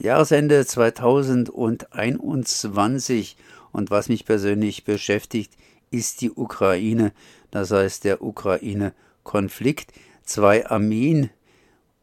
Jahresende 2021 und was mich persönlich beschäftigt, ist die Ukraine, das heißt der Ukraine-Konflikt. Zwei Armeen,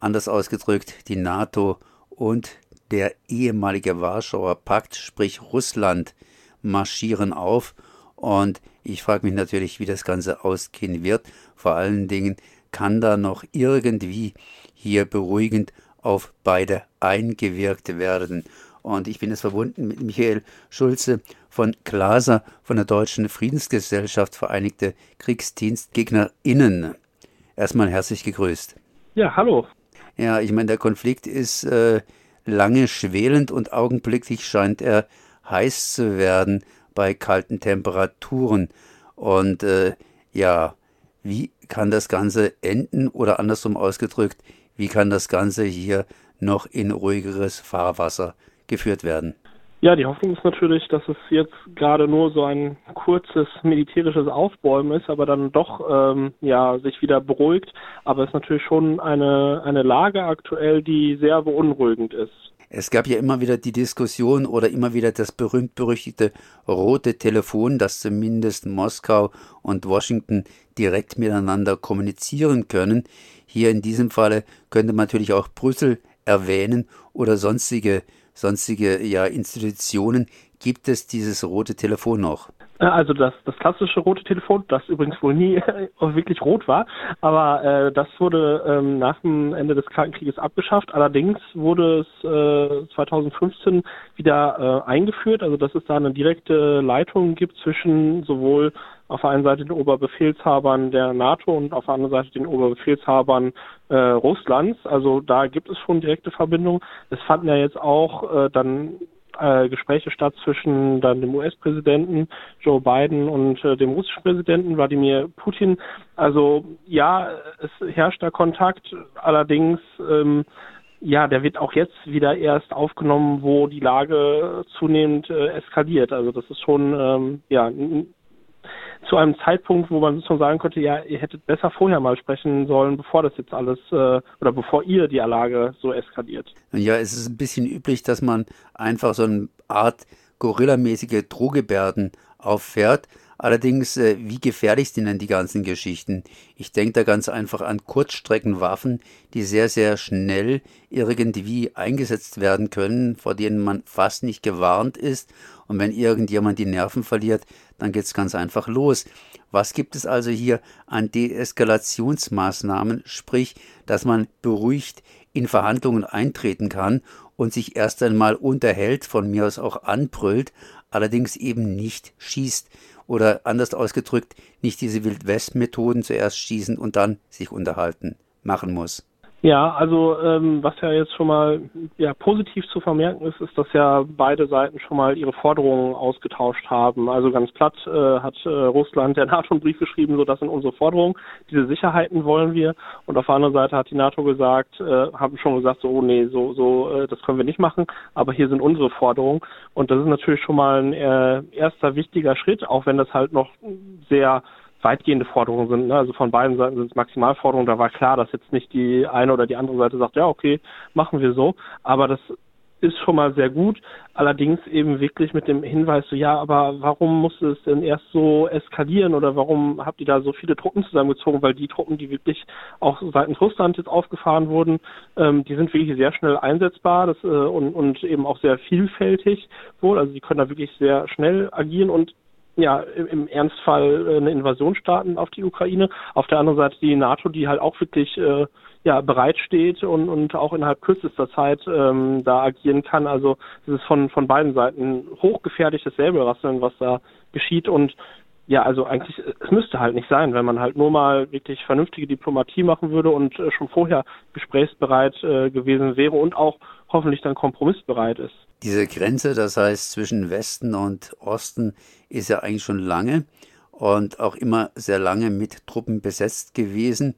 anders ausgedrückt die NATO und der ehemalige Warschauer Pakt, sprich Russland, marschieren auf. Und ich frage mich natürlich, wie das Ganze ausgehen wird. Vor allen Dingen, kann da noch irgendwie hier beruhigend auf beide eingewirkt werden. Und ich bin jetzt verbunden mit Michael Schulze von Glaser von der Deutschen Friedensgesellschaft Vereinigte KriegsdienstgegnerInnen. Erstmal herzlich gegrüßt. Ja, hallo. Ja, ich meine, der Konflikt ist äh, lange schwelend und augenblicklich scheint er heiß zu werden bei kalten Temperaturen. Und äh, ja, wie kann das Ganze enden oder andersrum ausgedrückt, wie kann das Ganze hier noch in ruhigeres Fahrwasser geführt werden? Ja, die Hoffnung ist natürlich, dass es jetzt gerade nur so ein kurzes militärisches Aufbäumen ist, aber dann doch ähm, ja sich wieder beruhigt. Aber es ist natürlich schon eine eine Lage aktuell, die sehr beunruhigend ist. Es gab ja immer wieder die Diskussion oder immer wieder das berühmt-berüchtigte rote Telefon, dass zumindest Moskau und Washington direkt miteinander kommunizieren können. Hier in diesem Falle könnte man natürlich auch Brüssel erwähnen oder sonstige, sonstige ja, Institutionen. Gibt es dieses rote Telefon noch? Äh, also das, das klassische rote Telefon, das übrigens wohl nie wirklich rot war, aber äh, das wurde ähm, nach dem Ende des Kalten Krieges abgeschafft. Allerdings wurde es äh, 2015 wieder äh, eingeführt, also dass es da eine direkte Leitung gibt zwischen sowohl auf der einen Seite den Oberbefehlshabern der NATO und auf der anderen Seite den Oberbefehlshabern äh, Russlands. Also da gibt es schon direkte Verbindungen. Es fanden ja jetzt auch äh, dann äh, Gespräche statt zwischen dann dem US-Präsidenten Joe Biden und äh, dem russischen Präsidenten Wladimir Putin. Also ja, es herrscht da Kontakt, allerdings ähm, ja, der wird auch jetzt wieder erst aufgenommen, wo die Lage zunehmend äh, eskaliert. Also das ist schon ähm, ja zu einem Zeitpunkt, wo man sozusagen sagen könnte, ja, ihr hättet besser vorher mal sprechen sollen, bevor das jetzt alles äh, oder bevor ihr die Lage so eskaliert. Ja, es ist ein bisschen üblich, dass man einfach so eine Art gorillamäßige Drohgebärden auffährt. Allerdings, äh, wie gefährlich sind denn die ganzen Geschichten? Ich denke da ganz einfach an Kurzstreckenwaffen, die sehr, sehr schnell irgendwie eingesetzt werden können, vor denen man fast nicht gewarnt ist. Und wenn irgendjemand die Nerven verliert, dann geht's ganz einfach los. Was gibt es also hier an Deeskalationsmaßnahmen, sprich, dass man beruhigt in Verhandlungen eintreten kann und sich erst einmal unterhält, von mir aus auch anbrüllt, allerdings eben nicht schießt oder anders ausgedrückt, nicht diese Wildwest-Methoden zuerst schießen und dann sich unterhalten machen muss. Ja, also ähm, was ja jetzt schon mal ja positiv zu vermerken ist, ist, dass ja beide Seiten schon mal ihre Forderungen ausgetauscht haben. Also ganz platt äh, hat äh, Russland der NATO einen Brief geschrieben, so das sind unsere Forderungen, diese Sicherheiten wollen wir. Und auf der anderen Seite hat die NATO gesagt, äh, haben schon gesagt, so oh nee, so so äh, das können wir nicht machen, aber hier sind unsere Forderungen. Und das ist natürlich schon mal ein äh, erster wichtiger Schritt, auch wenn das halt noch sehr weitgehende Forderungen sind. Ne? Also von beiden Seiten sind es Maximalforderungen. Da war klar, dass jetzt nicht die eine oder die andere Seite sagt, ja, okay, machen wir so. Aber das ist schon mal sehr gut. Allerdings eben wirklich mit dem Hinweis, so ja, aber warum musste es denn erst so eskalieren oder warum habt ihr da so viele Truppen zusammengezogen? Weil die Truppen, die wirklich auch seitens Russland jetzt aufgefahren wurden, ähm, die sind wirklich sehr schnell einsetzbar das, äh, und, und eben auch sehr vielfältig wohl. Also die können da wirklich sehr schnell agieren und ja, im Ernstfall äh, eine Invasion starten auf die Ukraine. Auf der anderen Seite die NATO, die halt auch wirklich äh, ja, bereitsteht und, und auch innerhalb kürzester Zeit ähm, da agieren kann. Also es ist von, von beiden Seiten hochgefährliches Säbelrasseln, was da geschieht und ja, also eigentlich, es müsste halt nicht sein, wenn man halt nur mal wirklich vernünftige Diplomatie machen würde und äh, schon vorher gesprächsbereit äh, gewesen wäre und auch hoffentlich dann kompromissbereit ist. Diese Grenze, das heißt zwischen Westen und Osten, ist ja eigentlich schon lange und auch immer sehr lange mit Truppen besetzt gewesen.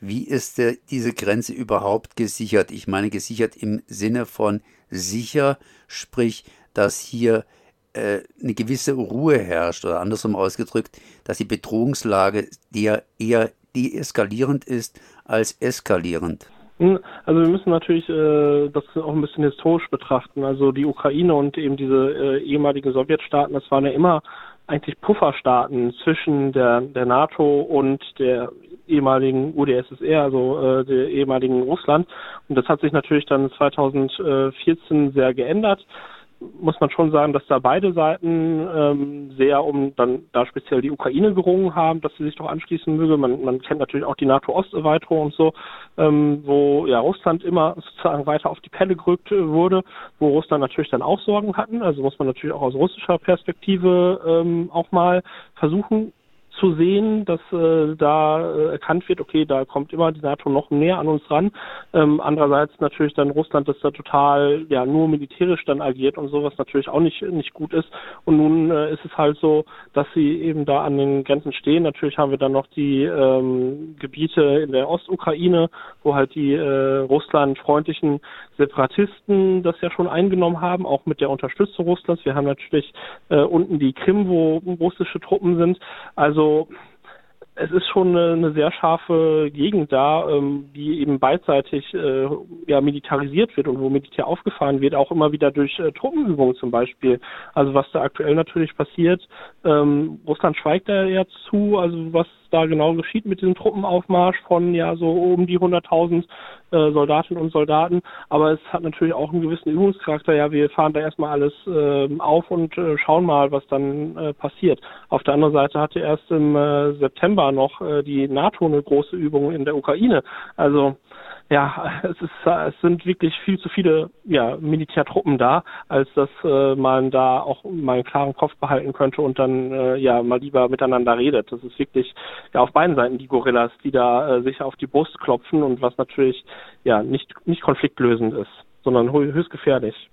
Wie ist der, diese Grenze überhaupt gesichert? Ich meine gesichert im Sinne von sicher, sprich, dass hier äh, eine gewisse Ruhe herrscht oder andersrum ausgedrückt, dass die Bedrohungslage der eher deeskalierend ist als eskalierend. Hm, also wir müssen natürlich äh, das auch ein bisschen historisch betrachten. Also die Ukraine und eben diese äh, ehemaligen Sowjetstaaten, das waren ja immer eigentlich Pufferstaaten zwischen der, der NATO und der ehemaligen UdSSR, also äh, der ehemaligen Russland. Und das hat sich natürlich dann 2014 sehr geändert muss man schon sagen, dass da beide Seiten ähm, sehr um dann da speziell die Ukraine gerungen haben, dass sie sich doch anschließen möge. Man, man kennt natürlich auch die NATO-Osterweiterung und so, ähm, wo ja Russland immer sozusagen weiter auf die Pelle gerückt wurde, wo Russland natürlich dann auch Sorgen hatten. Also muss man natürlich auch aus russischer Perspektive ähm, auch mal versuchen, zu sehen, dass äh, da äh, erkannt wird, okay, da kommt immer die NATO noch näher an uns ran. Ähm, andererseits natürlich dann Russland, das da total ja nur militärisch dann agiert und sowas natürlich auch nicht nicht gut ist. Und nun äh, ist es halt so, dass sie eben da an den Grenzen stehen. Natürlich haben wir dann noch die ähm, Gebiete in der Ostukraine, wo halt die äh, russlandfreundlichen Separatisten das ja schon eingenommen haben, auch mit der Unterstützung Russlands. Wir haben natürlich äh, unten die Krim, wo russische Truppen sind. Also es ist schon eine, eine sehr scharfe Gegend da, ähm, die eben beidseitig äh, ja, militarisiert wird und wo Militär aufgefahren wird, auch immer wieder durch äh, Truppenübungen zum Beispiel. Also was da aktuell natürlich passiert, ähm, Russland schweigt da ja zu, also was da genau geschieht mit diesem Truppenaufmarsch von ja so um die 100.000 äh, Soldatinnen und Soldaten. Aber es hat natürlich auch einen gewissen Übungscharakter. Ja, wir fahren da erstmal alles äh, auf und äh, schauen mal, was dann äh, passiert. Auf der anderen Seite hatte erst im äh, September noch äh, die NATO eine große Übung in der Ukraine. Also ja, es ist es sind wirklich viel zu viele ja, Militärtruppen da, als dass äh, man da auch mal einen klaren Kopf behalten könnte und dann äh, ja mal lieber miteinander redet. Das ist wirklich ja auf beiden Seiten die Gorillas, die da äh, sich auf die Brust klopfen und was natürlich ja nicht nicht konfliktlösend ist, sondern höchst gefährlich.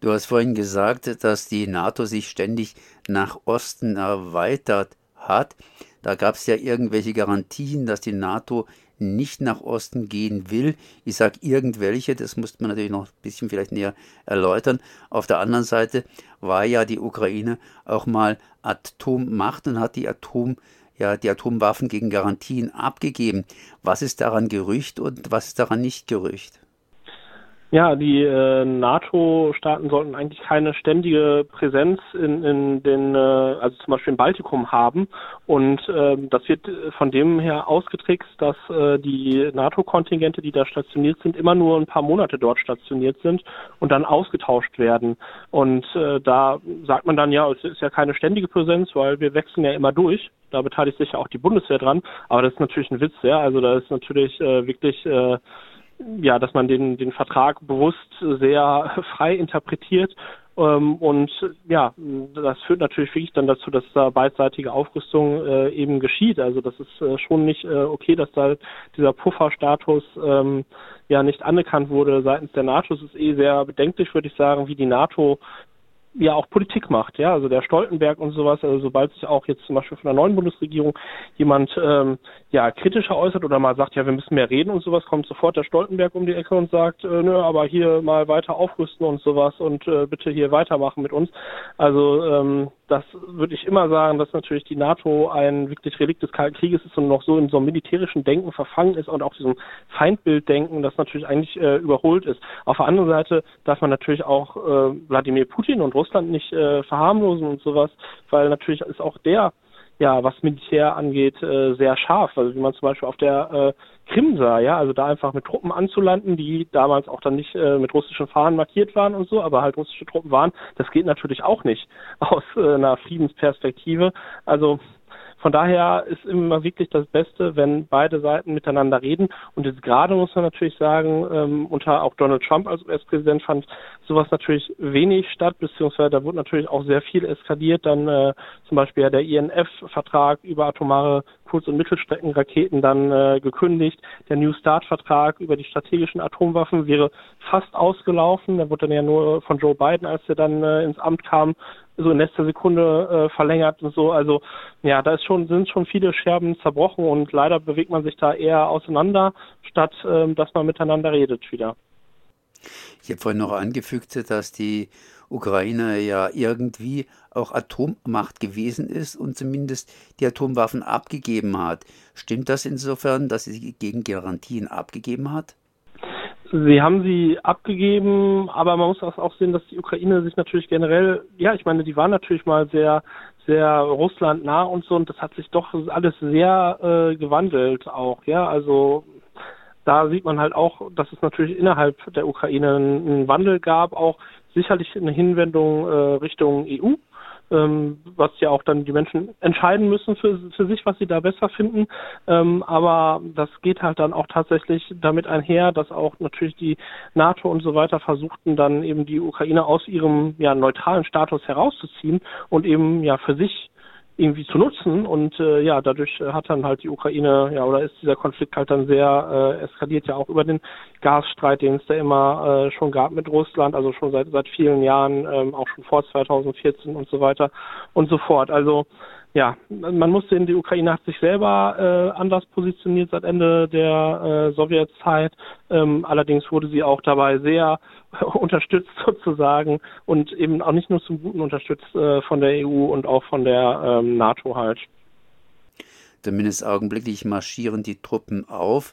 Du hast vorhin gesagt, dass die NATO sich ständig nach Osten erweitert hat. Da gab es ja irgendwelche Garantien, dass die NATO nicht nach Osten gehen will. Ich sage irgendwelche, das musste man natürlich noch ein bisschen vielleicht näher erläutern. Auf der anderen Seite war ja die Ukraine auch mal Atommacht und hat die Atom ja die Atomwaffen gegen Garantien abgegeben. Was ist daran Gerücht und was ist daran nicht Gerücht? Ja, die äh, NATO-Staaten sollten eigentlich keine ständige Präsenz in, in den, äh, also zum Beispiel im Baltikum haben. Und äh, das wird von dem her ausgetrickst, dass äh, die NATO-Kontingente, die da stationiert sind, immer nur ein paar Monate dort stationiert sind und dann ausgetauscht werden. Und äh, da sagt man dann, ja, es ist ja keine ständige Präsenz, weil wir wechseln ja immer durch. Da beteiligt sich ja auch die Bundeswehr dran. Aber das ist natürlich ein Witz, ja. Also da ist natürlich äh, wirklich äh, ja, dass man den, den Vertrag bewusst sehr frei interpretiert. Ähm, und ja, das führt natürlich wirklich dann dazu, dass da beidseitige Aufrüstung äh, eben geschieht. Also das ist äh, schon nicht äh, okay, dass da dieser Pufferstatus ähm, ja nicht anerkannt wurde seitens der NATO. Es ist eh sehr bedenklich, würde ich sagen, wie die NATO ja auch Politik macht, ja, also der Stoltenberg und sowas, also sobald sich auch jetzt zum Beispiel von der neuen Bundesregierung jemand ähm, ja kritischer äußert oder mal sagt, ja, wir müssen mehr reden und sowas, kommt sofort der Stoltenberg um die Ecke und sagt, äh, nö, aber hier mal weiter aufrüsten und sowas und äh, bitte hier weitermachen mit uns. Also ähm, das würde ich immer sagen, dass natürlich die NATO ein wirklich Relikt des Kalten Krieges ist und noch so in so einem militärischen Denken verfangen ist und auch diesem Feindbilddenken, das natürlich eigentlich äh, überholt ist. Auf der anderen Seite darf man natürlich auch äh, Wladimir Putin und Russland nicht äh, verharmlosen und sowas, weil natürlich ist auch der ja, was Militär angeht, äh, sehr scharf. Also wie man zum Beispiel auf der äh, Krim sah, ja, also da einfach mit Truppen anzulanden, die damals auch dann nicht äh, mit russischen Fahnen markiert waren und so, aber halt russische Truppen waren, das geht natürlich auch nicht aus äh, einer Friedensperspektive. Also von daher ist immer wirklich das Beste, wenn beide Seiten miteinander reden. Und jetzt gerade muss man natürlich sagen, ähm, unter auch Donald Trump als US-Präsident fand sowas natürlich wenig statt, beziehungsweise da wurde natürlich auch sehr viel eskaliert. Dann äh, zum Beispiel ja der INF-Vertrag über atomare Kurz- und Mittelstreckenraketen dann äh, gekündigt. Der New Start-Vertrag über die strategischen Atomwaffen wäre fast ausgelaufen. Der wurde dann ja nur von Joe Biden, als er dann äh, ins Amt kam, so in letzter Sekunde äh, verlängert und so. Also ja, da ist schon, sind schon viele Scherben zerbrochen und leider bewegt man sich da eher auseinander, statt ähm, dass man miteinander redet wieder. Ich habe vorhin noch angefügt, dass die Ukraine ja irgendwie auch Atommacht gewesen ist und zumindest die Atomwaffen abgegeben hat. Stimmt das insofern, dass sie gegen Garantien abgegeben hat? Sie haben sie abgegeben, aber man muss auch sehen, dass die Ukraine sich natürlich generell, ja, ich meine, die waren natürlich mal sehr, sehr Russland nah und so, und das hat sich doch alles sehr äh, gewandelt auch, ja, also da sieht man halt auch, dass es natürlich innerhalb der Ukraine einen Wandel gab, auch sicherlich eine Hinwendung äh, Richtung EU, ähm, was ja auch dann die Menschen entscheiden müssen für, für sich, was sie da besser finden. Ähm, aber das geht halt dann auch tatsächlich damit einher, dass auch natürlich die NATO und so weiter versuchten dann eben die Ukraine aus ihrem ja neutralen Status herauszuziehen und eben ja für sich irgendwie zu nutzen und äh, ja, dadurch hat dann halt die Ukraine, ja, oder ist dieser Konflikt halt dann sehr äh, eskaliert ja auch über den Gasstreit, den es da immer äh, schon gab mit Russland, also schon seit seit vielen Jahren, ähm, auch schon vor 2014 und so weiter und so fort. Also ja, man muss sehen, die Ukraine hat sich selber äh, anders positioniert seit Ende der äh, Sowjetzeit. Ähm, allerdings wurde sie auch dabei sehr unterstützt sozusagen und eben auch nicht nur zum Guten unterstützt äh, von der EU und auch von der ähm, NATO halt. Zumindest augenblicklich marschieren die Truppen auf.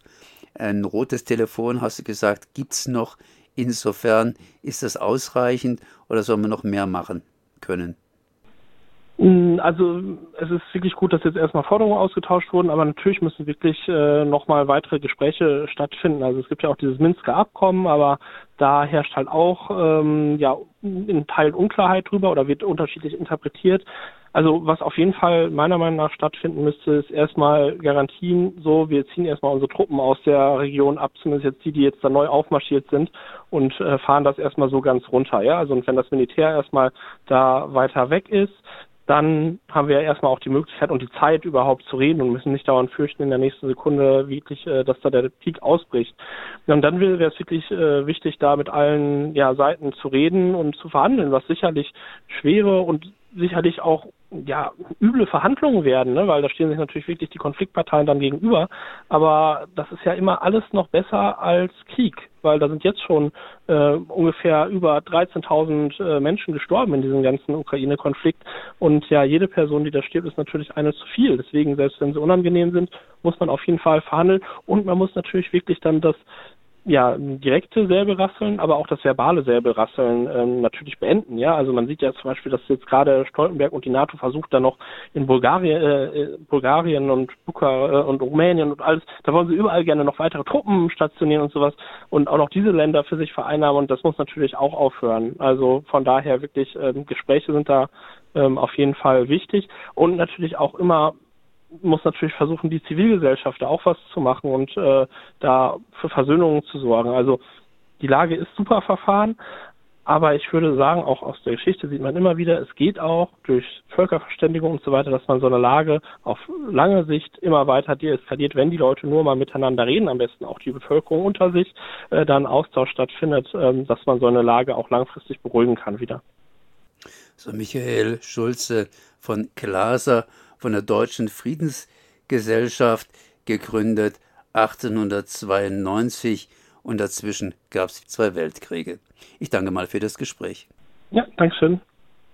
Ein rotes Telefon, hast du gesagt, gibt es noch. Insofern ist das ausreichend oder soll man noch mehr machen können? Mm, also es ist wirklich gut, dass jetzt erstmal Forderungen ausgetauscht wurden, aber natürlich müssen wirklich äh, nochmal weitere Gespräche stattfinden. Also es gibt ja auch dieses Minsker Abkommen, aber da herrscht halt auch ähm, ja in Teilen Unklarheit drüber oder wird unterschiedlich interpretiert. Also was auf jeden Fall meiner Meinung nach stattfinden müsste, ist erstmal Garantien, so wir ziehen erstmal unsere Truppen aus der Region ab, zumindest jetzt die, die jetzt da neu aufmarschiert sind und äh, fahren das erstmal so ganz runter. Ja, also und wenn das Militär erstmal da weiter weg ist, dann haben wir erstmal auch die Möglichkeit und die Zeit überhaupt zu reden und müssen nicht dauernd fürchten in der nächsten Sekunde wirklich, äh, dass da der Peak ausbricht. Und dann wäre es wirklich äh, wichtig, da mit allen ja, Seiten zu reden und zu verhandeln, was sicherlich schwere und sicherlich auch ja üble Verhandlungen werden, ne? weil da stehen sich natürlich wirklich die Konfliktparteien dann gegenüber. Aber das ist ja immer alles noch besser als Krieg, weil da sind jetzt schon äh, ungefähr über 13.000 äh, Menschen gestorben in diesem ganzen Ukraine-Konflikt. Und ja, jede Person, die da stirbt, ist natürlich eine zu viel. Deswegen, selbst wenn sie unangenehm sind, muss man auf jeden Fall verhandeln. Und man muss natürlich wirklich dann das ja, direkte Säbelrasseln, aber auch das verbale Säbelrasseln ähm, natürlich beenden. Ja, also man sieht ja zum Beispiel, dass jetzt gerade Stoltenberg und die NATO versucht, da noch in Bulgarien, äh, äh Bulgarien und Bukar äh, und Rumänien und alles, da wollen sie überall gerne noch weitere Truppen stationieren und sowas und auch noch diese Länder für sich vereinnahmen und das muss natürlich auch aufhören. Also von daher wirklich ähm, Gespräche sind da ähm, auf jeden Fall wichtig und natürlich auch immer muss natürlich versuchen, die Zivilgesellschaft da auch was zu machen und äh, da für Versöhnungen zu sorgen. Also die Lage ist super verfahren, aber ich würde sagen, auch aus der Geschichte sieht man immer wieder, es geht auch durch Völkerverständigung und so weiter, dass man so eine Lage auf lange Sicht immer weiter deeskaliert, wenn die Leute nur mal miteinander reden, am besten auch die Bevölkerung unter sich, äh, dann Austausch stattfindet, äh, dass man so eine Lage auch langfristig beruhigen kann wieder. So Michael Schulze von Glaser von der Deutschen Friedensgesellschaft gegründet 1892 und dazwischen gab es zwei Weltkriege. Ich danke mal für das Gespräch. Ja, Dankeschön.